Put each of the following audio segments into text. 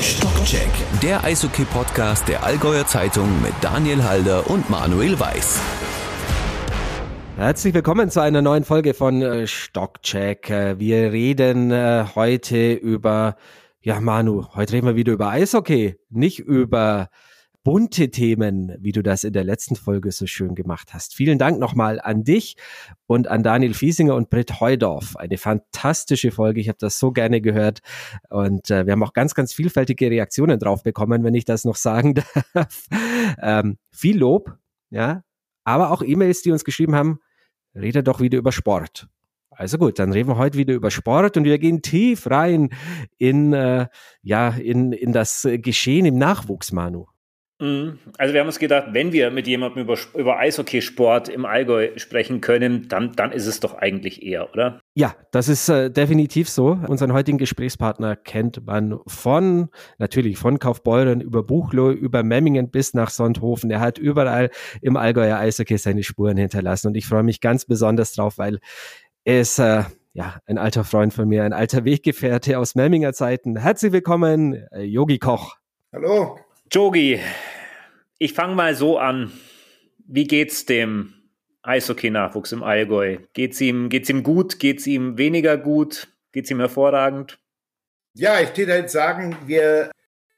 Stockcheck, der Eishockey-Podcast der Allgäuer Zeitung mit Daniel Halder und Manuel Weiß. Herzlich willkommen zu einer neuen Folge von äh, Stockcheck. Äh, wir reden äh, heute über, ja Manu, heute reden wir wieder über Eishockey, nicht über bunte Themen, wie du das in der letzten Folge so schön gemacht hast. Vielen Dank nochmal an dich und an Daniel Fiesinger und Britt Heudorf. Eine fantastische Folge. Ich habe das so gerne gehört und äh, wir haben auch ganz, ganz vielfältige Reaktionen drauf bekommen, wenn ich das noch sagen darf. ähm, viel Lob, ja, aber auch E-Mails, die uns geschrieben haben, rede doch wieder über Sport. Also gut, dann reden wir heute wieder über Sport und wir gehen tief rein in, äh, ja, in, in das Geschehen im Nachwuchs, Manu. Mhm. Also wir haben uns gedacht, wenn wir mit jemandem über, über Eishockeysport im Allgäu sprechen können, dann, dann ist es doch eigentlich eher, oder? Ja, das ist äh, definitiv so. Unseren heutigen Gesprächspartner kennt man von, natürlich von Kaufbeuren über Buchloh, über Memmingen bis nach Sonthofen. Er hat überall im Allgäuer Eishockey seine Spuren hinterlassen und ich freue mich ganz besonders drauf, weil er ist äh, ja, ein alter Freund von mir, ein alter Weggefährte aus Memminger Zeiten. Herzlich willkommen, äh, Yogi Koch. Hallo. Jogi, ich fange mal so an. Wie geht's dem Eishockey-Nachwuchs im Allgäu? Geht's ihm, geht's ihm gut? Geht's ihm weniger gut? Geht's ihm hervorragend? Ja, ich würde halt sagen, wir,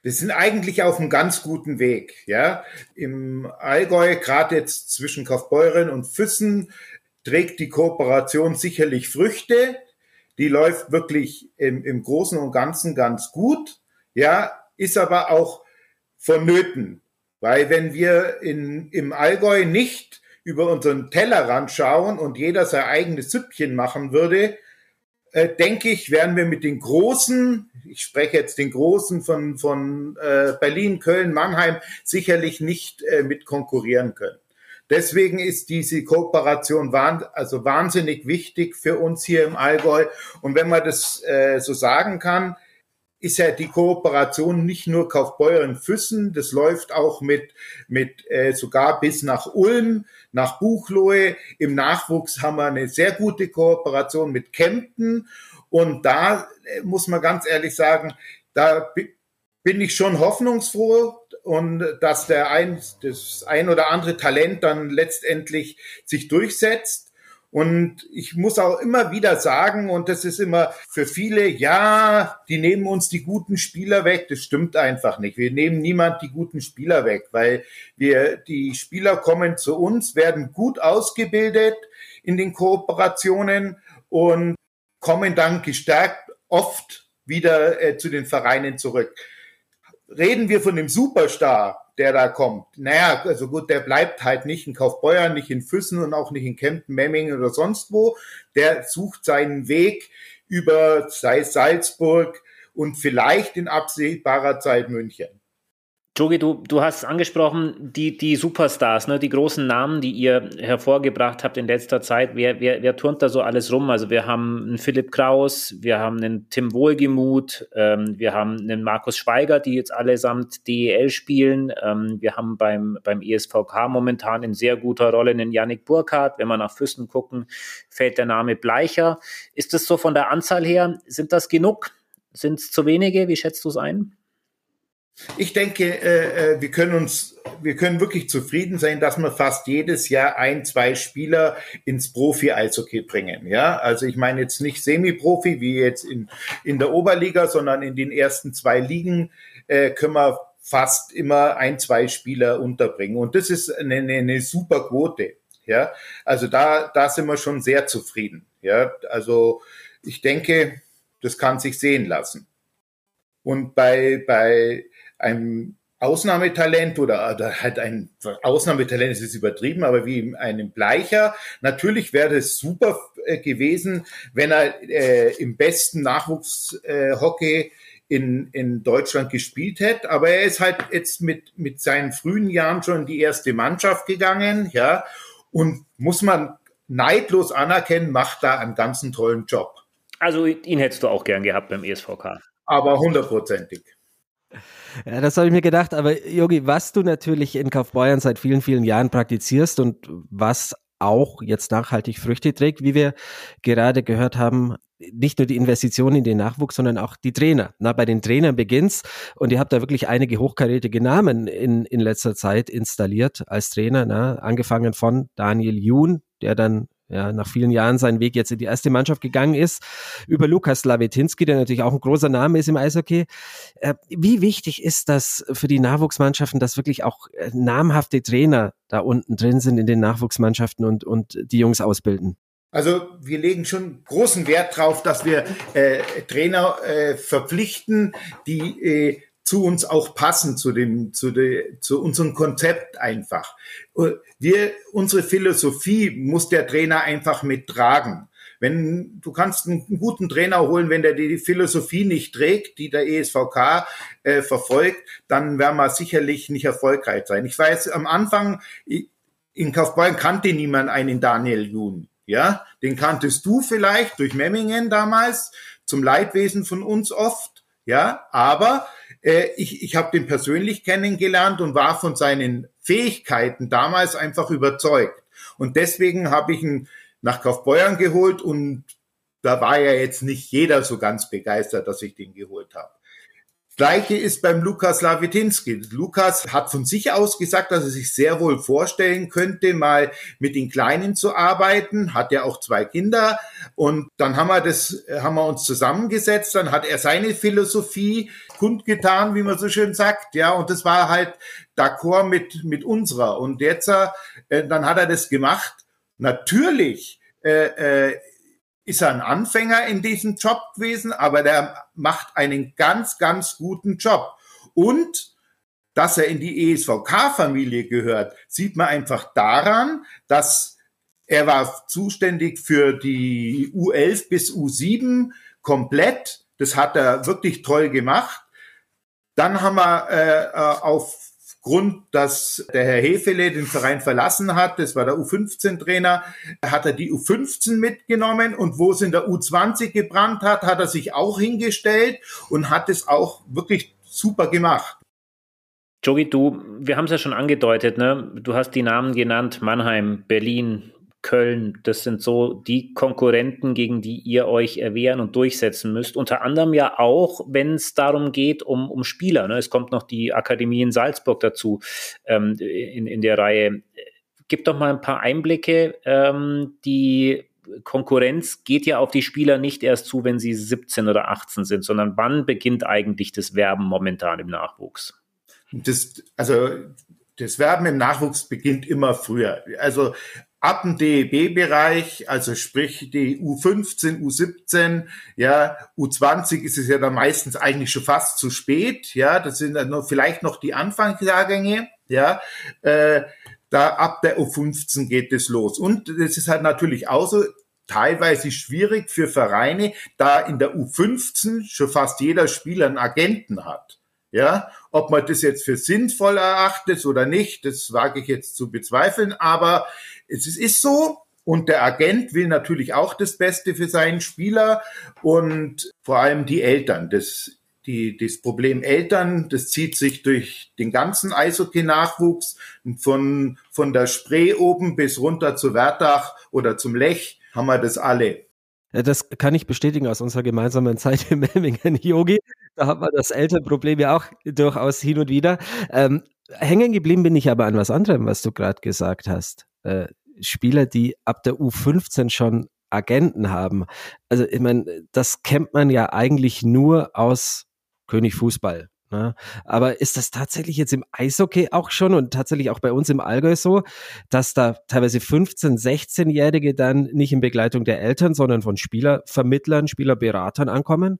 wir sind eigentlich auf einem ganz guten Weg. Ja, im Allgäu, gerade jetzt zwischen Kaufbeuren und Füssen, trägt die Kooperation sicherlich Früchte. Die läuft wirklich im, im Großen und Ganzen ganz gut. Ja, ist aber auch vonnöten. Weil wenn wir in, im Allgäu nicht über unseren Tellerrand schauen und jeder sein eigenes Süppchen machen würde, äh, denke ich, werden wir mit den Großen, ich spreche jetzt den Großen von, von äh, Berlin, Köln, Mannheim, sicherlich nicht äh, mit konkurrieren können. Deswegen ist diese Kooperation wahn, also wahnsinnig wichtig für uns hier im Allgäu. Und wenn man das äh, so sagen kann, ist ja die Kooperation nicht nur Kaufbeuren Füssen, das läuft auch mit, mit äh, sogar bis nach Ulm, nach Buchloe. Im Nachwuchs haben wir eine sehr gute Kooperation mit Kempten. Und da äh, muss man ganz ehrlich sagen, da bin ich schon hoffnungsfroh und dass der ein, das ein oder andere Talent dann letztendlich sich durchsetzt. Und ich muss auch immer wieder sagen, und das ist immer für viele, ja, die nehmen uns die guten Spieler weg. Das stimmt einfach nicht. Wir nehmen niemand die guten Spieler weg, weil wir, die Spieler kommen zu uns, werden gut ausgebildet in den Kooperationen und kommen dann gestärkt oft wieder äh, zu den Vereinen zurück. Reden wir von dem Superstar, der da kommt. Naja, also gut, der bleibt halt nicht in Kaufbeuern, nicht in Füssen und auch nicht in Kempten, Memmingen oder sonst wo. Der sucht seinen Weg über, sei Salzburg und vielleicht in absehbarer Zeit München. Jogi, du, du hast angesprochen, die, die Superstars, ne, die großen Namen, die ihr hervorgebracht habt in letzter Zeit. Wer, wer, wer turnt da so alles rum? Also wir haben einen Philipp Kraus, wir haben einen Tim Wohlgemuth, ähm, wir haben einen Markus Schweiger, die jetzt allesamt DEL spielen. Ähm, wir haben beim, beim ESVK momentan in sehr guter Rolle einen Yannick Burkhardt. Wenn wir nach Füssen gucken, fällt der Name Bleicher. Ist das so von der Anzahl her? Sind das genug? Sind es zu wenige? Wie schätzt du es ein? Ich denke, äh, äh, wir können uns, wir können wirklich zufrieden sein, dass wir fast jedes Jahr ein, zwei Spieler ins Profi-Eishockey bringen. Ja, also ich meine jetzt nicht Semi-Profi wie jetzt in, in der Oberliga, sondern in den ersten zwei Ligen äh, können wir fast immer ein, zwei Spieler unterbringen. Und das ist eine, eine, eine super Quote. Ja, also da, da sind wir schon sehr zufrieden. Ja, also ich denke, das kann sich sehen lassen. Und bei, bei ein Ausnahmetalent oder, oder halt ein Ausnahmetalent ist es übertrieben, aber wie einem Bleicher. Natürlich wäre es super äh, gewesen, wenn er äh, im besten Nachwuchshockey äh, in, in Deutschland gespielt hätte. Aber er ist halt jetzt mit, mit seinen frühen Jahren schon in die erste Mannschaft gegangen, ja. Und muss man neidlos anerkennen, macht da einen ganzen tollen Job. Also ihn hättest du auch gern gehabt beim ESVK. Aber hundertprozentig. Ja, das habe ich mir gedacht. Aber Yogi, was du natürlich in Kaufbeuern seit vielen, vielen Jahren praktizierst und was auch jetzt nachhaltig Früchte trägt, wie wir gerade gehört haben, nicht nur die Investitionen in den Nachwuchs, sondern auch die Trainer. Na, bei den Trainern beginnt's und ihr habt da wirklich einige hochkarätige Namen in, in letzter Zeit installiert als Trainer, na, angefangen von Daniel Jun, der dann ja, nach vielen Jahren seinen Weg jetzt in die erste Mannschaft gegangen ist, über Lukas Lawetinski, der natürlich auch ein großer Name ist im Eishockey. Äh, wie wichtig ist das für die Nachwuchsmannschaften, dass wirklich auch äh, namhafte Trainer da unten drin sind in den Nachwuchsmannschaften und, und die Jungs ausbilden? Also wir legen schon großen Wert drauf, dass wir äh, Trainer äh, verpflichten, die äh, zu uns auch passen, zu dem, zu, de, zu unserem Konzept einfach. Wir, unsere Philosophie muss der Trainer einfach mittragen. Wenn du kannst einen guten Trainer holen, wenn der die Philosophie nicht trägt, die der ESVK äh, verfolgt, dann werden wir sicherlich nicht erfolgreich sein. Ich weiß, am Anfang in Kaufbeuren kannte niemand einen Daniel Jun. Ja, den kanntest du vielleicht durch Memmingen damals zum Leidwesen von uns oft. Ja, aber ich, ich habe den persönlich kennengelernt und war von seinen Fähigkeiten damals einfach überzeugt. Und deswegen habe ich ihn nach Kaufbeuern geholt und da war ja jetzt nicht jeder so ganz begeistert, dass ich den geholt habe. Gleiche ist beim Lukas Lawitinski. Lukas hat von sich aus gesagt, dass er sich sehr wohl vorstellen könnte, mal mit den Kleinen zu arbeiten. Hat ja auch zwei Kinder. Und dann haben wir das, haben wir uns zusammengesetzt. Dann hat er seine Philosophie kundgetan, wie man so schön sagt. Ja, und das war halt d'accord mit, mit unserer. Und jetzt, äh, dann hat er das gemacht. Natürlich, äh, äh, ist er ein Anfänger in diesem Job gewesen, aber der macht einen ganz, ganz guten Job. Und dass er in die ESVK-Familie gehört, sieht man einfach daran, dass er war zuständig für die U11 bis U7 komplett. Das hat er wirklich toll gemacht. Dann haben wir äh, äh auf Grund, dass der Herr Hefele den Verein verlassen hat, das war der U15-Trainer, hat er die U15 mitgenommen und wo es in der U20 gebrannt hat, hat er sich auch hingestellt und hat es auch wirklich super gemacht. Jogi, du, wir haben es ja schon angedeutet, ne? Du hast die Namen genannt, Mannheim, Berlin, Köln, das sind so die Konkurrenten, gegen die ihr euch erwehren und durchsetzen müsst. Unter anderem ja auch, wenn es darum geht, um, um Spieler. Ne? Es kommt noch die Akademie in Salzburg dazu ähm, in, in der Reihe. Gib doch mal ein paar Einblicke. Ähm, die Konkurrenz geht ja auf die Spieler nicht erst zu, wenn sie 17 oder 18 sind, sondern wann beginnt eigentlich das Werben momentan im Nachwuchs? Das, also das Werben im Nachwuchs beginnt immer früher. Also ab dem DEB-Bereich, also sprich die U15, U17, ja, U20 ist es ja dann meistens eigentlich schon fast zu spät, ja, das sind dann noch, vielleicht noch die Anfangsjahrgänge, ja, äh, da ab der U15 geht es los. Und das ist halt natürlich auch so, teilweise schwierig für Vereine, da in der U15 schon fast jeder Spieler einen Agenten hat. Ja, ob man das jetzt für sinnvoll erachtet oder nicht, das wage ich jetzt zu bezweifeln, aber es ist so. Und der Agent will natürlich auch das Beste für seinen Spieler und vor allem die Eltern. Das, die, das Problem Eltern, das zieht sich durch den ganzen Eishockey-Nachwuchs von, von der Spree oben bis runter zu Werdach oder zum Lech haben wir das alle. Das kann ich bestätigen aus unserer gemeinsamen Zeit im Memmingen Yogi. Da hat man das Elternproblem ja auch durchaus hin und wieder. Ähm, hängen geblieben bin ich aber an was anderem, was du gerade gesagt hast. Äh, Spieler, die ab der U15 schon Agenten haben. Also ich meine, das kennt man ja eigentlich nur aus König Fußball. Ne? Aber ist das tatsächlich jetzt im Eishockey auch schon und tatsächlich auch bei uns im Allgäu so, dass da teilweise 15-, 16-Jährige dann nicht in Begleitung der Eltern, sondern von Spielervermittlern, Spielerberatern ankommen?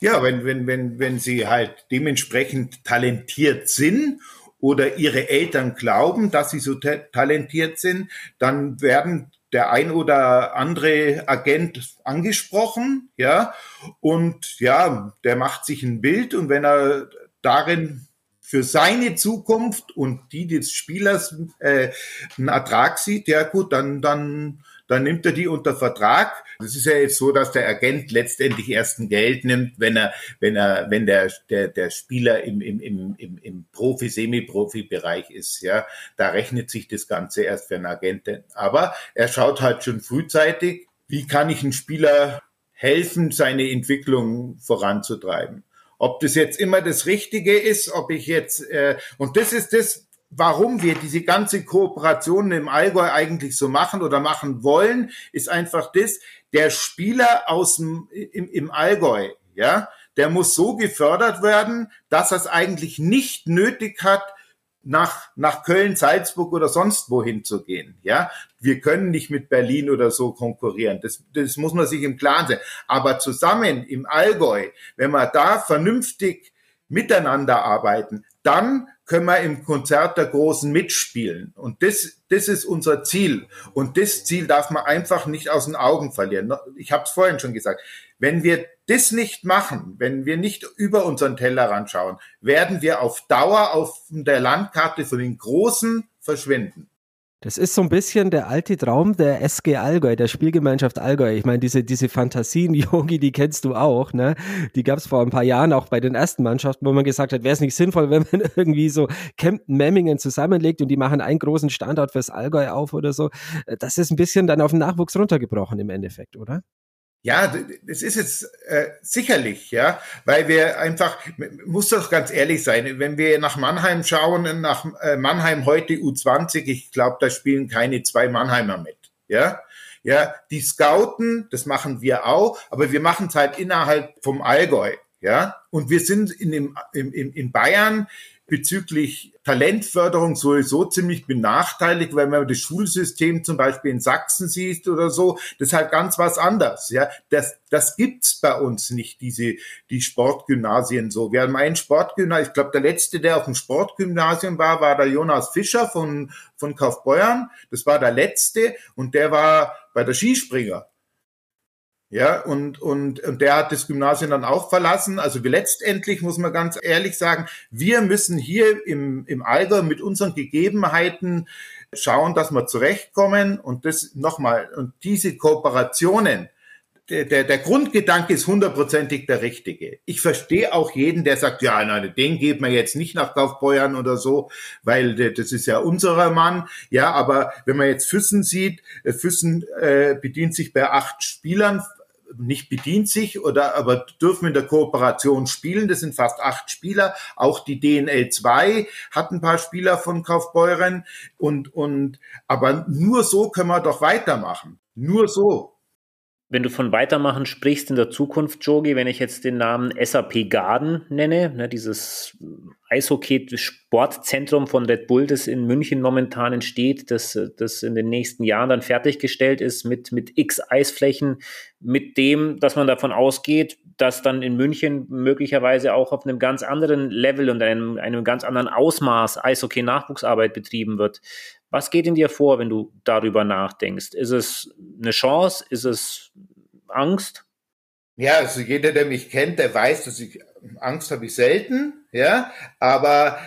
Ja, wenn, wenn, wenn, wenn sie halt dementsprechend talentiert sind oder ihre Eltern glauben, dass sie so talentiert sind, dann werden der ein oder andere Agent angesprochen, ja, und ja, der macht sich ein Bild und wenn er darin für seine Zukunft und die des Spielers äh, einen Ertrag sieht, ja gut, dann, dann, dann nimmt er die unter Vertrag. Das ist ja jetzt so, dass der Agent letztendlich erst ein Geld nimmt, wenn er, wenn er, wenn der, der, der Spieler im, im, im, im, Profi, Semi-Profi-Bereich ist, ja. Da rechnet sich das Ganze erst für einen Agenten. Aber er schaut halt schon frühzeitig, wie kann ich einen Spieler helfen, seine Entwicklung voranzutreiben. Ob das jetzt immer das Richtige ist, ob ich jetzt, äh, und das ist das, warum wir diese ganze Kooperation im Allgäu eigentlich so machen oder machen wollen, ist einfach das, der Spieler aus dem, im, im Allgäu, ja, der muss so gefördert werden, dass er es eigentlich nicht nötig hat, nach, nach Köln, Salzburg oder sonst wohin zu gehen. Ja, wir können nicht mit Berlin oder so konkurrieren. Das, das muss man sich im Klaren sein. Aber zusammen im Allgäu, wenn wir da vernünftig miteinander arbeiten, dann können wir im Konzert der Großen mitspielen. Und das, das ist unser Ziel. Und das Ziel darf man einfach nicht aus den Augen verlieren. Ich habe es vorhin schon gesagt. Wenn wir das nicht machen, wenn wir nicht über unseren Tellerrand schauen, werden wir auf Dauer auf der Landkarte von den Großen verschwinden. Das ist so ein bisschen der alte Traum der SG Allgäu, der Spielgemeinschaft Allgäu. Ich meine, diese, diese Fantasien, Yogi, die kennst du auch, ne? Die gab es vor ein paar Jahren auch bei den ersten Mannschaften, wo man gesagt hat, wäre es nicht sinnvoll, wenn man irgendwie so Kempten, Memmingen zusammenlegt und die machen einen großen Standort fürs Allgäu auf oder so. Das ist ein bisschen dann auf den Nachwuchs runtergebrochen im Endeffekt, oder? Ja, das ist jetzt äh, sicherlich, ja, weil wir einfach, muss doch ganz ehrlich sein, wenn wir nach Mannheim schauen, nach äh, Mannheim heute U20, ich glaube, da spielen keine zwei Mannheimer mit, ja. Ja, die Scouten, das machen wir auch, aber wir machen es halt innerhalb vom Allgäu, ja. Und wir sind in, dem, in, in Bayern bezüglich Talentförderung sowieso ziemlich benachteiligt, weil man das Schulsystem zum Beispiel in Sachsen sieht oder so. Das ist halt ganz was anderes. Ja, das, das gibt's bei uns nicht, diese, die Sportgymnasien so. Wir haben ein Sportgymnasium, ich glaube, der letzte, der auf dem Sportgymnasium war, war der Jonas Fischer von, von Kaufbeuern. Das war der letzte und der war bei der Skispringer. Ja, und, und, und der hat das Gymnasium dann auch verlassen. Also wir letztendlich, muss man ganz ehrlich sagen, wir müssen hier im, im Alter mit unseren Gegebenheiten schauen, dass wir zurechtkommen. Und das nochmal, und diese Kooperationen, der, der, der Grundgedanke ist hundertprozentig der richtige. Ich verstehe auch jeden, der sagt, ja, nein, den geht man jetzt nicht nach Kaufbeuern oder so, weil das ist ja unserer Mann. Ja, aber wenn man jetzt Füssen sieht, äh, Füssen äh, bedient sich bei acht Spielern nicht bedient sich oder aber dürfen in der Kooperation spielen. Das sind fast acht Spieler. Auch die DNL 2 hat ein paar Spieler von Kaufbeuren und, und, aber nur so können wir doch weitermachen. Nur so. Wenn du von Weitermachen sprichst in der Zukunft, Jogi, wenn ich jetzt den Namen SAP Garden nenne, ne, dieses Eishockey-Sportzentrum von Red Bull, das in München momentan entsteht, das, das in den nächsten Jahren dann fertiggestellt ist mit, mit x Eisflächen, mit dem, dass man davon ausgeht, dass dann in München möglicherweise auch auf einem ganz anderen Level und einem, einem ganz anderen Ausmaß Eishockey-Nachwuchsarbeit betrieben wird. Was geht in dir vor, wenn du darüber nachdenkst? Ist es eine Chance? Ist es Angst? Ja, also jeder, der mich kennt, der weiß, dass ich Angst habe ich selten, ja, aber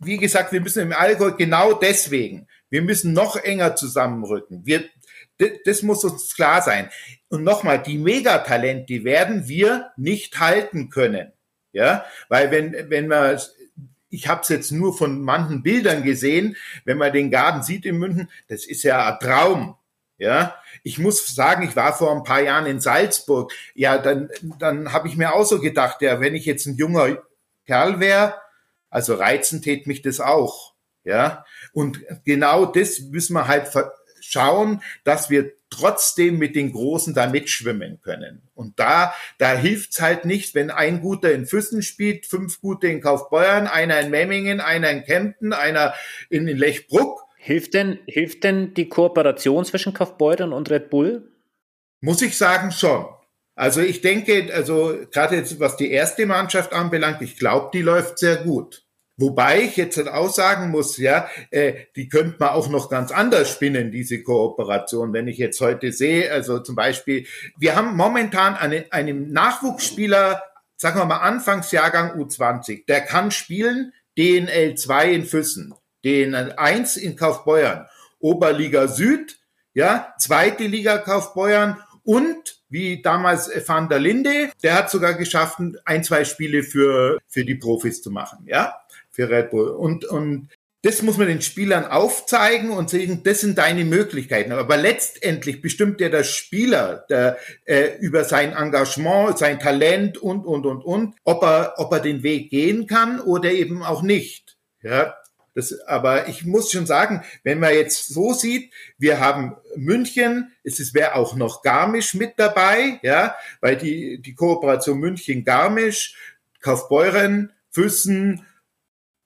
wie gesagt, wir müssen im Allgäu genau deswegen, wir müssen noch enger zusammenrücken. Wir, das muss uns klar sein. Und nochmal, die Megatalent, die werden wir nicht halten können. Ja, weil wenn, wenn man ich habe es jetzt nur von manchen Bildern gesehen, wenn man den Garten sieht in München, das ist ja ein Traum. Ja, ich muss sagen, ich war vor ein paar Jahren in Salzburg. Ja, dann, dann habe ich mir auch so gedacht, ja, wenn ich jetzt ein junger Kerl wäre, also reizen tät mich das auch. Ja, und genau das müssen wir halt schauen, dass wir trotzdem mit den Großen da mitschwimmen können. Und da, da hilft's halt nicht, wenn ein guter in Füssen spielt, fünf gute in Kaufbeuern, einer in Memmingen, einer in Kempten, einer in Lechbruck. Hilft denn, hilft denn die Kooperation zwischen Kaufbeuren und Red Bull? Muss ich sagen, schon. Also ich denke, also gerade jetzt, was die erste Mannschaft anbelangt, ich glaube, die läuft sehr gut. Wobei ich jetzt halt auch sagen muss, ja, äh, die könnte man auch noch ganz anders spinnen, diese Kooperation. Wenn ich jetzt heute sehe, also zum Beispiel, wir haben momentan eine, einen Nachwuchsspieler, sagen wir mal Anfangsjahrgang U20, der kann spielen DNL 2 in Füssen, DNL 1 in Kaufbeuern, Oberliga Süd ja, zweite Liga Kaufbeuern und wie damals Van der Linde, der hat sogar geschafft, ein, zwei Spiele für, für die Profis zu machen, ja, für Red Bull. Und, und das muss man den Spielern aufzeigen und sagen, das sind deine Möglichkeiten. Aber letztendlich bestimmt ja der Spieler der, äh, über sein Engagement, sein Talent und, und, und, und, ob er, ob er den Weg gehen kann oder eben auch nicht. Ja, das, aber ich muss schon sagen, wenn man jetzt so sieht, wir haben München, es wäre auch noch Garmisch mit dabei, ja, weil die, die Kooperation München-Garmisch, Kaufbeuren, Füssen,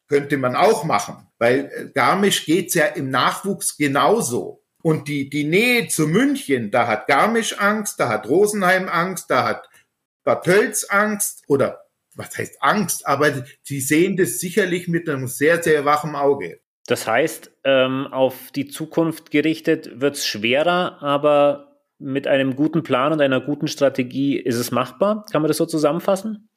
könnte man auch machen, weil äh, Garmisch geht's ja im Nachwuchs genauso. Und die, die Nähe zu München, da hat Garmisch Angst, da hat Rosenheim Angst, da hat Bad Tölz Angst oder was heißt Angst, aber sie sehen das sicherlich mit einem sehr, sehr wachen Auge. Das heißt, ähm, auf die Zukunft gerichtet wird es schwerer, aber mit einem guten Plan und einer guten Strategie ist es machbar. Kann man das so zusammenfassen?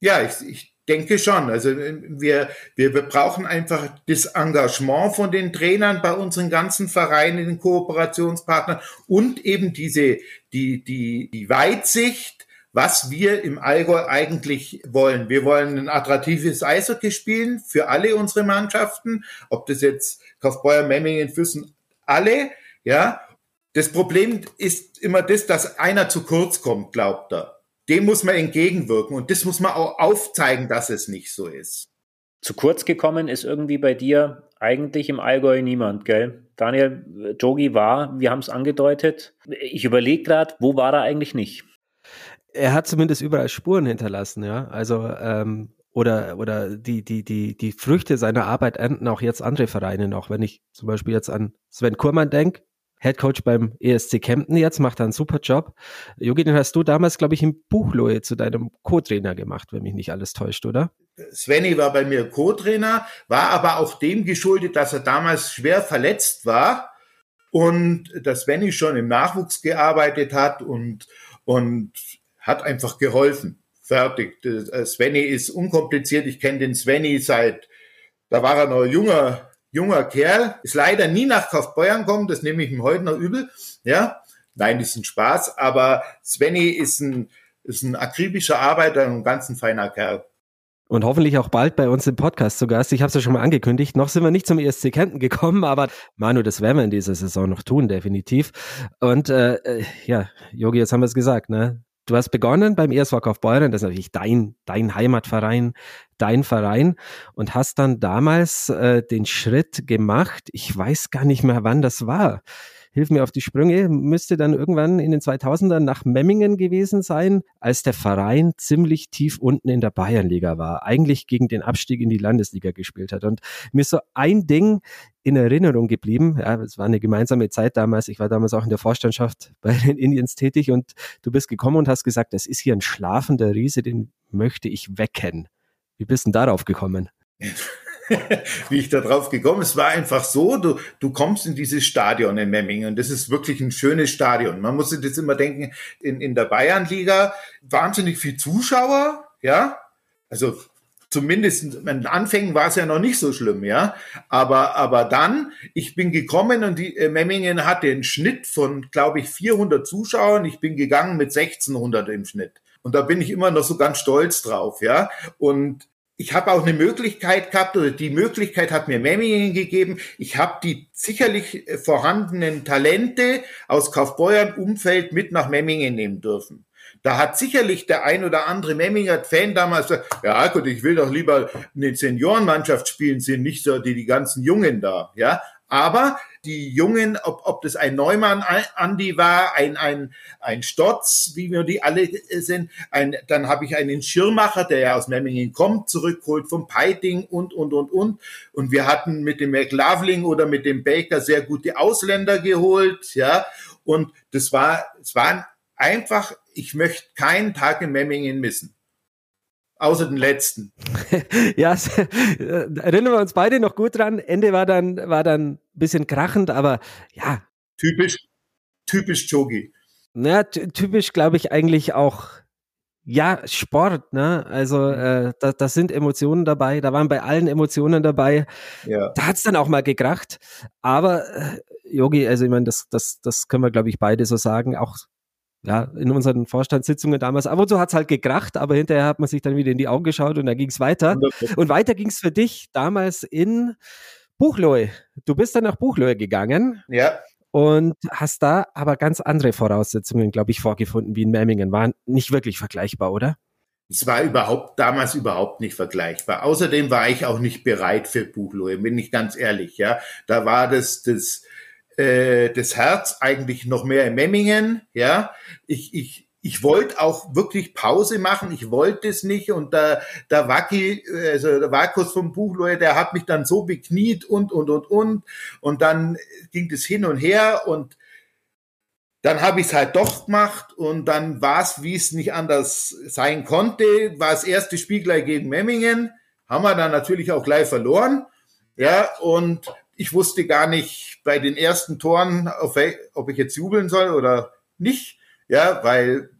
Ja, ich, ich denke schon. Also wir, wir, wir brauchen einfach das Engagement von den Trainern bei unseren ganzen Vereinen, den Kooperationspartnern und eben diese, die, die, die Weitsicht, was wir im Allgäu eigentlich wollen. Wir wollen ein attraktives Eishockey spielen für alle unsere Mannschaften, ob das jetzt Kaufbeuer, Memmingen, Füssen, alle, ja. Das Problem ist immer das, dass einer zu kurz kommt, glaubt er. Dem muss man entgegenwirken und das muss man auch aufzeigen, dass es nicht so ist. Zu kurz gekommen ist irgendwie bei dir eigentlich im Allgäu niemand, gell? Daniel Jogi war, wir haben es angedeutet. Ich überlege gerade, wo war er eigentlich nicht? er hat zumindest überall Spuren hinterlassen, ja. Also ähm, oder oder die die die die Früchte seiner Arbeit ernten auch jetzt andere Vereine noch. Wenn ich zum Beispiel jetzt an Sven Kurmann denke, Head Coach beim ESC Kempten jetzt, macht einen super Job. Jogi, den hast du damals, glaube ich, im Buchlohe zu deinem Co-Trainer gemacht, wenn mich nicht alles täuscht, oder? Svenny war bei mir Co-Trainer, war aber auch dem geschuldet, dass er damals schwer verletzt war und dass Svenny schon im Nachwuchs gearbeitet hat und, und hat einfach geholfen. Fertig. Äh, Svenny ist unkompliziert. Ich kenne den Svenny seit, da war er noch junger, junger Kerl. Ist leider nie nach Kaufbeuern gekommen. Das nehme ich ihm heute noch übel. Ja. Nein, das ist ein Spaß. Aber Svenny ist ein, ist ein akribischer Arbeiter und ein ganz ein feiner Kerl. Und hoffentlich auch bald bei uns im Podcast zu Gast. Ich habe es ja schon mal angekündigt. Noch sind wir nicht zum ESC Kempten gekommen, aber Manu, das werden wir in dieser Saison noch tun, definitiv. Und äh, äh ja, Yogi, jetzt haben wir es gesagt, ne? Du hast begonnen beim ESV Kaufbeuren, das ist natürlich dein, dein Heimatverein, dein Verein und hast dann damals äh, den Schritt gemacht. Ich weiß gar nicht mehr, wann das war hilf mir auf die Sprünge, müsste dann irgendwann in den 2000ern nach Memmingen gewesen sein, als der Verein ziemlich tief unten in der Bayernliga war, eigentlich gegen den Abstieg in die Landesliga gespielt hat. Und mir ist so ein Ding in Erinnerung geblieben. Ja, es war eine gemeinsame Zeit damals. Ich war damals auch in der Vorstandschaft bei den Indians tätig und du bist gekommen und hast gesagt, das ist hier ein schlafender Riese, den möchte ich wecken. Wie bist du denn darauf gekommen? wie ich da drauf gekommen. Es war einfach so, du, du kommst in dieses Stadion in Memmingen und das ist wirklich ein schönes Stadion. Man muss sich das immer denken, in, in der Bayernliga wahnsinnig viel Zuschauer, ja, also zumindest in den Anfängen war es ja noch nicht so schlimm, ja. Aber, aber dann, ich bin gekommen und die äh, Memmingen hatte einen Schnitt von, glaube ich, 400 Zuschauern. Ich bin gegangen mit 1600 im Schnitt. Und da bin ich immer noch so ganz stolz drauf, ja. Und ich habe auch eine Möglichkeit gehabt oder die Möglichkeit hat mir Memmingen gegeben. Ich habe die sicherlich vorhandenen Talente aus Kaufbeuern Umfeld mit nach Memmingen nehmen dürfen. Da hat sicherlich der ein oder andere Memminger Fan damals gesagt, ja gut, ich will doch lieber eine Seniorenmannschaft spielen, sind nicht so die, die ganzen Jungen da, ja. Aber die Jungen, ob, ob das ein Neumann, Andi war, ein, ein, ein Stotz, wie wir die alle sind, ein, dann habe ich einen Schirmacher, der ja aus Memmingen kommt, zurückgeholt vom Peiting und, und, und, und. Und wir hatten mit dem McLaughlin oder mit dem Baker sehr gute Ausländer geholt, ja. Und das war, es waren einfach, ich möchte keinen Tag in Memmingen missen außer den letzten. ja, erinnern wir uns beide noch gut dran. Ende war dann, war dann ein bisschen krachend, aber ja. Typisch, typisch Jogi. Ja, typisch glaube ich eigentlich auch, ja, Sport, ne? Also äh, da, da sind Emotionen dabei, da waren bei allen Emotionen dabei. Ja. Da hat's dann auch mal gekracht. Aber äh, Yogi, also ich meine, das, das, das können wir, glaube ich, beide so sagen, auch ja, in unseren Vorstandssitzungen damals. Ab und zu hat's halt gekracht, aber hinterher hat man sich dann wieder in die Augen geschaut und da ging's weiter. Und weiter ging's für dich damals in Buchloe. Du bist dann nach Buchloe gegangen. Ja. Und hast da aber ganz andere Voraussetzungen, glaube ich, vorgefunden wie in Memmingen. Waren nicht wirklich vergleichbar, oder? Es war überhaupt damals überhaupt nicht vergleichbar. Außerdem war ich auch nicht bereit für Buchloe, bin ich ganz ehrlich. Ja, da war das das äh, das Herz eigentlich noch mehr in Memmingen. Ja, ich ich ich wollte auch wirklich Pause machen, ich wollte es nicht. Und der, der Waki, also der Vakus vom Buchleute, der hat mich dann so bekniet und, und, und, und. Und dann ging das hin und her und dann habe ich es halt doch gemacht und dann war es, wie es nicht anders sein konnte, war das erste Spiel gleich gegen Memmingen, haben wir dann natürlich auch gleich verloren, ja, und ich wusste gar nicht bei den ersten Toren, ob ich jetzt jubeln soll oder nicht, ja, weil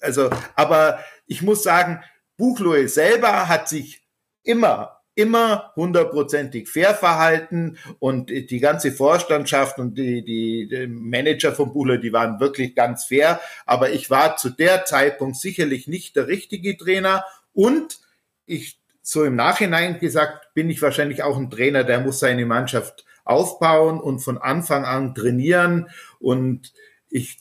also, aber ich muss sagen, Buchloe selber hat sich immer immer hundertprozentig fair verhalten und die ganze Vorstandschaft und die, die, Manager von Buchloe, die waren wirklich ganz fair. Aber ich war zu der Zeitpunkt sicherlich nicht der richtige Trainer und ich, so im Nachhinein gesagt, bin ich wahrscheinlich auch ein Trainer, der muss seine Mannschaft aufbauen und von Anfang an trainieren und ich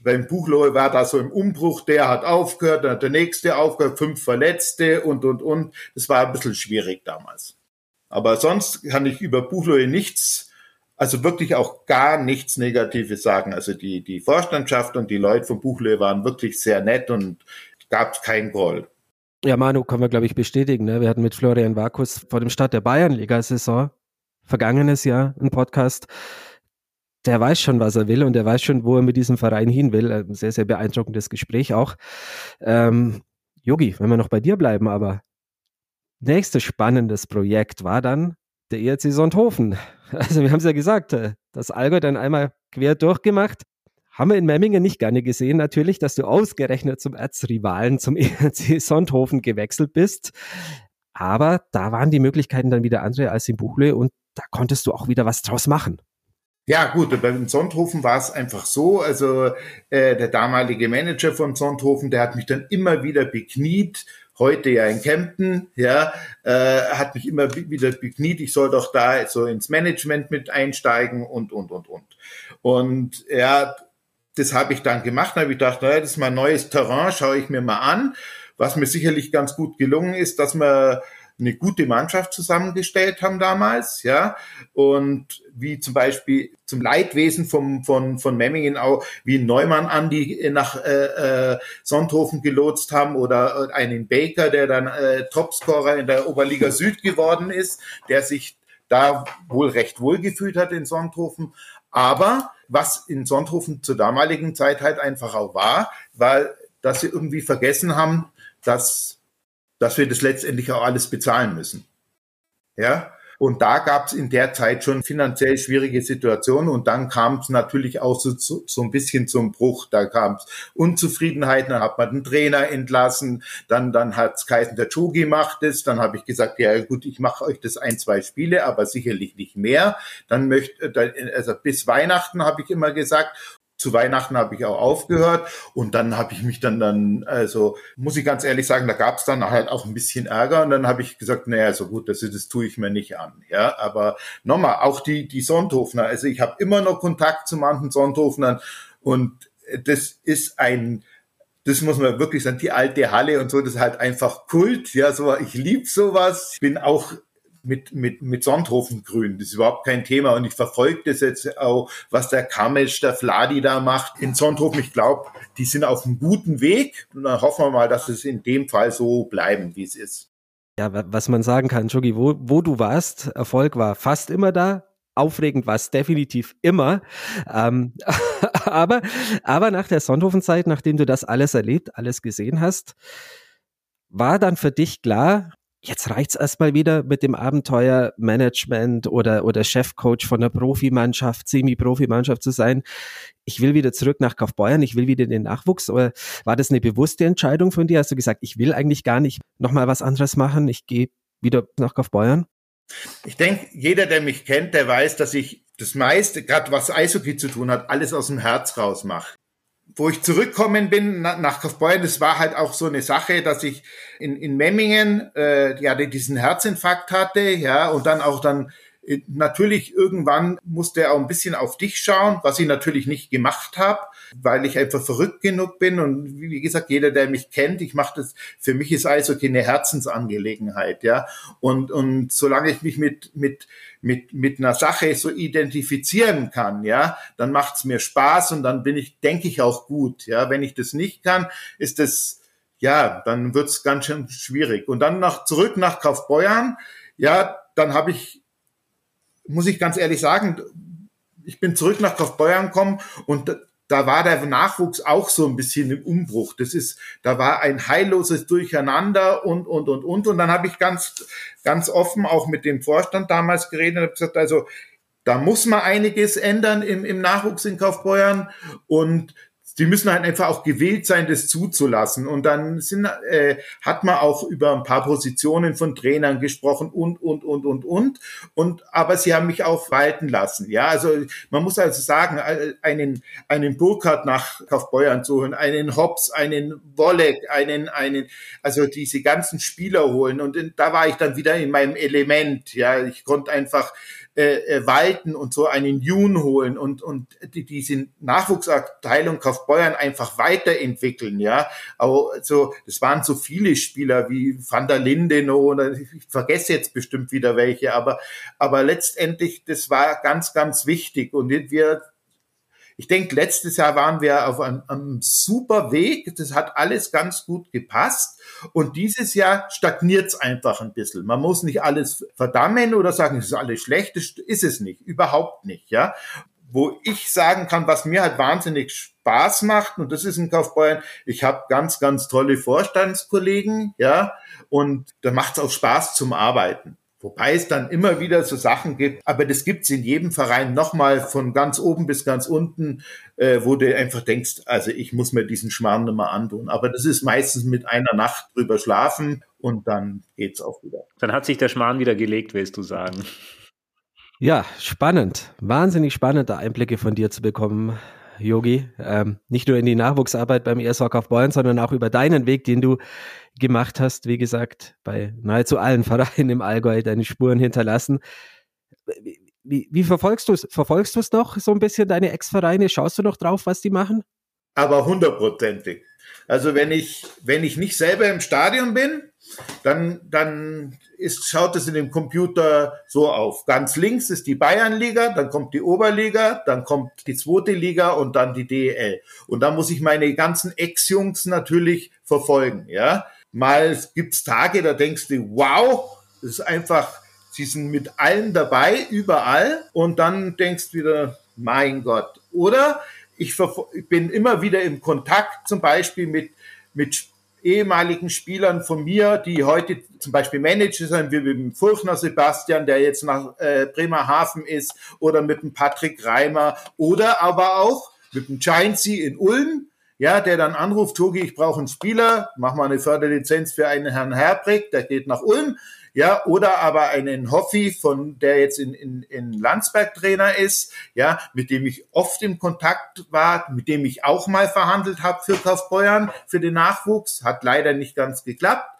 beim Buchlohe war da so im Umbruch, der hat aufgehört, dann hat der nächste aufgehört, fünf Verletzte und, und, und. Das war ein bisschen schwierig damals. Aber sonst kann ich über Buchlohe nichts, also wirklich auch gar nichts Negatives sagen. Also die, die Vorstandschaft und die Leute von Buchlohe waren wirklich sehr nett und gab kein Groll. Ja, Manu, können wir, glaube ich, bestätigen. Ne? Wir hatten mit Florian Vakus vor dem Start der Bayern-Liga-Saison vergangenes Jahr einen Podcast der weiß schon, was er will und der weiß schon, wo er mit diesem Verein hin will. Ein sehr, sehr beeindruckendes Gespräch auch. Ähm, Yogi, wenn wir noch bei dir bleiben, aber nächstes spannendes Projekt war dann der ERC Sonthofen. Also wir haben es ja gesagt, äh, das Allgäu dann einmal quer durchgemacht. Haben wir in Memmingen nicht gerne gesehen, natürlich, dass du ausgerechnet zum Erzrivalen, zum ERC Sonthofen gewechselt bist. Aber da waren die Möglichkeiten dann wieder andere als in Buchle und da konntest du auch wieder was draus machen. Ja, gut, beim Sonthofen war es einfach so, also äh, der damalige Manager von Sonthofen, der hat mich dann immer wieder bekniet, heute ja in Kempten, ja, äh, hat mich immer wieder bekniet, ich soll doch da so ins Management mit einsteigen und, und, und, und. Und ja, das habe ich dann gemacht, da habe ich gedacht, naja, das ist mal neues Terrain, schaue ich mir mal an. Was mir sicherlich ganz gut gelungen ist, dass man eine gute Mannschaft zusammengestellt haben damals, ja, und wie zum Beispiel zum Leidwesen vom, von, von Memmingen auch, wie Neumann Andi nach äh, äh, Sonthofen gelotst haben oder einen Baker, der dann äh, Topscorer in der Oberliga Süd geworden ist, der sich da wohl recht wohl gefühlt hat in Sonthofen. Aber was in Sonthofen zur damaligen Zeit halt einfach auch war, weil dass sie irgendwie vergessen haben, dass dass wir das letztendlich auch alles bezahlen müssen. Ja, und da gab es in der Zeit schon finanziell schwierige Situationen und dann kam es natürlich auch so, so, so ein bisschen zum Bruch. Da kam es Unzufriedenheiten, dann hat man den Trainer entlassen, dann, dann hat Kaisen der Chogi macht es, dann habe ich gesagt, ja gut, ich mache euch das ein, zwei Spiele, aber sicherlich nicht mehr. Dann möchte, also bis Weihnachten habe ich immer gesagt zu Weihnachten habe ich auch aufgehört und dann habe ich mich dann dann, also muss ich ganz ehrlich sagen, da gab es dann halt auch ein bisschen Ärger und dann habe ich gesagt, naja, so gut, das, das tue ich mir nicht an. Ja, aber nochmal, auch die, die Sonthofner, also ich habe immer noch Kontakt zu manchen Sonthofnern und das ist ein, das muss man wirklich sagen, die alte Halle und so, das ist halt einfach Kult, ja, so, ich lieb sowas, ich bin auch mit, mit, mit Sonthofengrün. Das ist überhaupt kein Thema. Und ich verfolge das jetzt auch, was der Kamesch, der Fladi da macht in Sonthofen. Ich glaube, die sind auf einem guten Weg. Und dann hoffen wir mal, dass es in dem Fall so bleiben, wie es ist. Ja, was man sagen kann, Jogi, wo, wo du warst, Erfolg war fast immer da. Aufregend war es definitiv immer. Ähm, aber, aber nach der Sonthofenzeit, nachdem du das alles erlebt, alles gesehen hast, war dann für dich klar, jetzt reicht's erstmal wieder mit dem Abenteuer Management oder, oder Chefcoach von der Profimannschaft, Semi-Profimannschaft zu sein. Ich will wieder zurück nach Kaufbeuern, ich will wieder den Nachwuchs. Oder war das eine bewusste Entscheidung von dir? Hast du gesagt, ich will eigentlich gar nicht nochmal was anderes machen, ich gehe wieder nach Kaufbeuern? Ich denke, jeder, der mich kennt, der weiß, dass ich das meiste, gerade was Eishockey zu tun hat, alles aus dem Herz raus mache. Wo ich zurückkommen bin nach Kaufbeuren, das war halt auch so eine Sache, dass ich in, in Memmingen äh, ja diesen Herzinfarkt hatte, ja, und dann auch dann Natürlich, irgendwann musste er auch ein bisschen auf dich schauen, was ich natürlich nicht gemacht habe, weil ich einfach verrückt genug bin. Und wie gesagt, jeder, der mich kennt, ich mache das, für mich ist also keine Herzensangelegenheit, ja. Und, und solange ich mich mit, mit, mit, mit einer Sache so identifizieren kann, ja, dann macht's mir Spaß und dann bin ich, denke ich, auch gut. Ja, wenn ich das nicht kann, ist das, ja, dann wird's ganz schön schwierig. Und dann nach, zurück nach Kaufbeuern, ja, dann habe ich muss ich ganz ehrlich sagen, ich bin zurück nach Kaufbeuern gekommen und da war der Nachwuchs auch so ein bisschen im Umbruch. Das ist, da war ein heilloses Durcheinander und, und, und, und. Und dann habe ich ganz, ganz offen auch mit dem Vorstand damals geredet und habe gesagt, also, da muss man einiges ändern im, im Nachwuchs in Kaufbeuern und die müssen halt einfach auch gewillt sein, das zuzulassen. Und dann sind, äh, hat man auch über ein paar Positionen von Trainern gesprochen und, und, und, und, und. Und, aber sie haben mich auch walten lassen. Ja, also man muss also sagen, einen, einen Burkhardt nach Kaufbeuern zu holen, einen Hobbs, einen Wolleck, einen, einen, also diese ganzen Spieler holen. Und da war ich dann wieder in meinem Element. Ja, ich konnte einfach äh, äh, walten und so einen Jun holen und, und die, diese Nachwuchsabteilung Kaufbeuern einfach weiterentwickeln, ja. Aber so, das waren so viele Spieler wie Van der Linden oder ich vergesse jetzt bestimmt wieder welche, aber, aber letztendlich, das war ganz, ganz wichtig und wir ich denke, letztes Jahr waren wir auf einem, einem, super Weg. Das hat alles ganz gut gepasst. Und dieses Jahr stagniert es einfach ein bisschen. Man muss nicht alles verdammen oder sagen, es ist alles schlecht. Das ist es nicht. Überhaupt nicht, ja. Wo ich sagen kann, was mir halt wahnsinnig Spaß macht, und das ist in Kaufbeuern, ich habe ganz, ganz tolle Vorstandskollegen, ja, und da macht es auch Spaß zum Arbeiten. Wobei es dann immer wieder so Sachen gibt, aber das gibt's in jedem Verein nochmal von ganz oben bis ganz unten, äh, wo du einfach denkst, also ich muss mir diesen Schmarrn mehr antun. Aber das ist meistens mit einer Nacht drüber schlafen und dann geht's auch wieder. Dann hat sich der Schmarrn wieder gelegt, willst du sagen. Ja, spannend. Wahnsinnig spannende Einblicke von dir zu bekommen, Yogi. Ähm, nicht nur in die Nachwuchsarbeit beim ESV Kaufbeuren, sondern auch über deinen Weg, den du gemacht hast. Wie gesagt, bei nahezu allen Vereinen im Allgäu deine Spuren hinterlassen. Wie, wie, wie verfolgst du es? Verfolgst du es noch so ein bisschen, deine Ex-Vereine? Schaust du noch drauf, was die machen? Aber hundertprozentig. Also wenn ich, wenn ich nicht selber im Stadion bin, dann, dann ist, schaut es in dem Computer so auf. Ganz links ist die Bayernliga, dann kommt die Oberliga, dann kommt die zweite Liga und dann die DEL. Und da muss ich meine ganzen Ex-Jungs natürlich verfolgen, ja. Mal gibt's Tage, da denkst du, wow, das ist einfach, sie sind mit allen dabei, überall. Und dann denkst du wieder, mein Gott. Oder ich bin immer wieder im Kontakt, zum Beispiel mit, mit ehemaligen Spielern von mir, die heute zum Beispiel Manager sind, wie mit dem Furchner Sebastian, der jetzt nach äh, Bremerhaven ist, oder mit dem Patrick Reimer, oder aber auch mit dem Giantsy in Ulm, ja, der dann anruft, Togi, ich brauche einen Spieler, mach mal eine Förderlizenz für einen Herrn Herbrick, der geht nach Ulm, ja, oder aber einen Hoffi, von der jetzt in, in, in Landsberg Trainer ist, ja, mit dem ich oft im Kontakt war, mit dem ich auch mal verhandelt habe für Kaufbeuern, für den Nachwuchs, hat leider nicht ganz geklappt.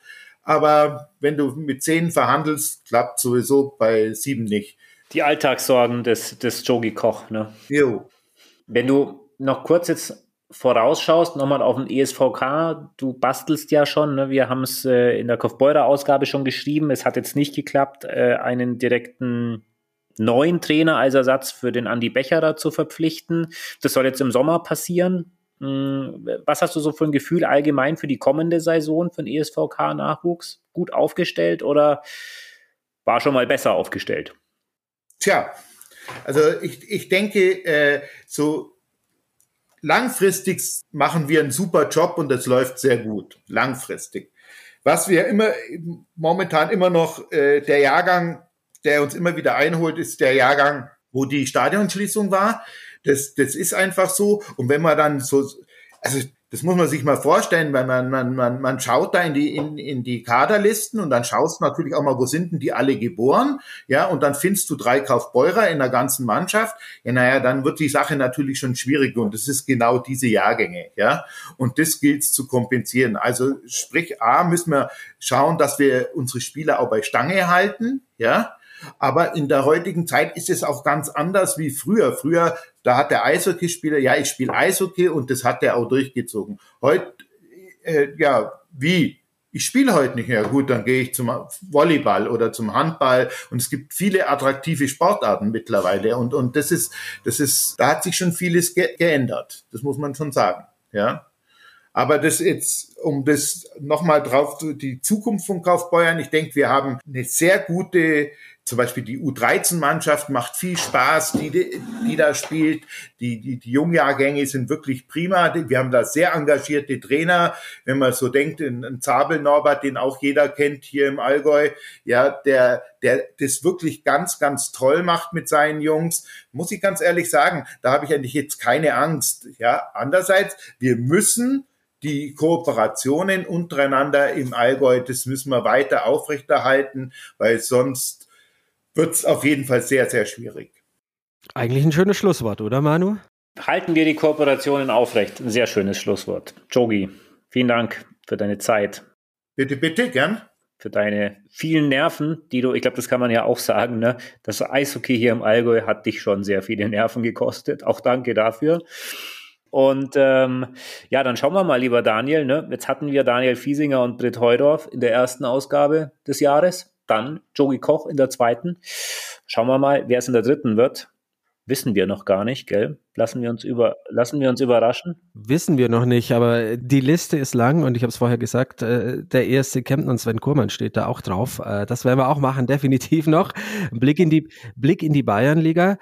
Aber wenn du mit zehn verhandelst, klappt sowieso bei sieben nicht. Die Alltagssorgen des, des Jogi Koch, ne? Jo. Wenn du noch kurz jetzt vorausschaust, nochmal auf den ESVK, du bastelst ja schon, ne? wir haben es äh, in der Kaufbeurer Ausgabe schon geschrieben, es hat jetzt nicht geklappt, äh, einen direkten neuen Trainer als Ersatz für den Andi Becherer zu verpflichten. Das soll jetzt im Sommer passieren. Hm, was hast du so für ein Gefühl allgemein für die kommende Saison den ESVK-Nachwuchs? Gut aufgestellt oder war schon mal besser aufgestellt? Tja, also ich, ich denke, äh, so langfristig machen wir einen super Job und es läuft sehr gut. Langfristig. Was wir immer momentan immer noch äh, der Jahrgang, der uns immer wieder einholt, ist der Jahrgang, wo die Stadionschließung war. Das, das ist einfach so. Und wenn man dann so, also Das muss man sich mal vorstellen, weil man, man, man, man schaut da in die, in, in die Kaderlisten und dann schaust du natürlich auch mal, wo sind denn die alle geboren? Ja, und dann findest du drei Kaufbeurer in der ganzen Mannschaft. Ja, naja, dann wird die Sache natürlich schon schwierig und das ist genau diese Jahrgänge. Ja, und das gilt zu kompensieren. Also sprich, A, müssen wir schauen, dass wir unsere Spieler auch bei Stange halten. Ja, aber in der heutigen Zeit ist es auch ganz anders wie früher. Früher, da hat der Eishockeyspieler, ja, ich spiele Eishockey und das hat er auch durchgezogen. Heute, äh, ja, wie? Ich spiele heute nicht mehr. Gut, dann gehe ich zum Volleyball oder zum Handball. Und es gibt viele attraktive Sportarten mittlerweile. Und, und das ist, das ist, da hat sich schon vieles ge geändert. Das muss man schon sagen. Ja. Aber das jetzt, um das nochmal drauf, die Zukunft von Kaufbeuern, ich denke, wir haben eine sehr gute zum Beispiel die U13-Mannschaft macht viel Spaß, die, die da spielt. Die, die, die Jungjahrgänge sind wirklich prima. Wir haben da sehr engagierte Trainer. Wenn man so denkt, ein Zabel Norbert, den auch jeder kennt hier im Allgäu, ja, der, der das wirklich ganz, ganz toll macht mit seinen Jungs. Muss ich ganz ehrlich sagen, da habe ich eigentlich jetzt keine Angst. Ja, andererseits, wir müssen die Kooperationen untereinander im Allgäu, das müssen wir weiter aufrechterhalten, weil sonst wird es auf jeden Fall sehr, sehr schwierig. Eigentlich ein schönes Schlusswort, oder Manu? Halten wir die Kooperationen aufrecht. Ein sehr schönes Schlusswort. Jogi, vielen Dank für deine Zeit. Bitte, bitte, gern. Für deine vielen Nerven, die du, ich glaube, das kann man ja auch sagen, ne? Das Eishockey hier im Allgäu hat dich schon sehr viele Nerven gekostet. Auch danke dafür. Und ähm, ja, dann schauen wir mal, lieber Daniel. Ne? Jetzt hatten wir Daniel Fiesinger und Britt Heudorf in der ersten Ausgabe des Jahres dann Jogi Koch in der zweiten. Schauen wir mal, wer es in der dritten wird. Wissen wir noch gar nicht, gell? Lassen wir uns über, lassen wir uns überraschen? Wissen wir noch nicht, aber die Liste ist lang und ich habe es vorher gesagt, äh, der erste Kempten und Sven Kurmann steht da auch drauf. Äh, das werden wir auch machen, definitiv noch. Blick in die, Blick in die Bayernliga.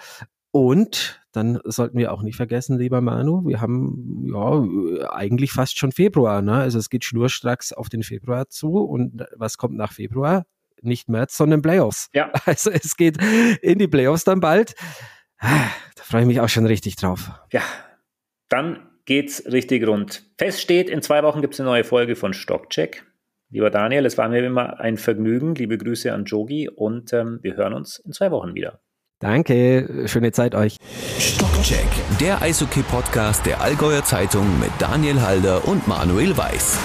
Und dann sollten wir auch nicht vergessen, lieber Manu, wir haben ja eigentlich fast schon Februar. Ne? Also es geht schnurstracks auf den Februar zu. Und was kommt nach Februar? nicht März, sondern Playoffs. Ja. Also es geht in die Playoffs dann bald. Da freue ich mich auch schon richtig drauf. Ja, dann geht's richtig rund. Fest steht, in zwei Wochen gibt es eine neue Folge von Stockcheck. Lieber Daniel, es war mir immer ein Vergnügen. Liebe Grüße an Jogi und ähm, wir hören uns in zwei Wochen wieder. Danke, schöne Zeit euch. Stockcheck, der Eishockey-Podcast der Allgäuer Zeitung mit Daniel Halder und Manuel Weiß.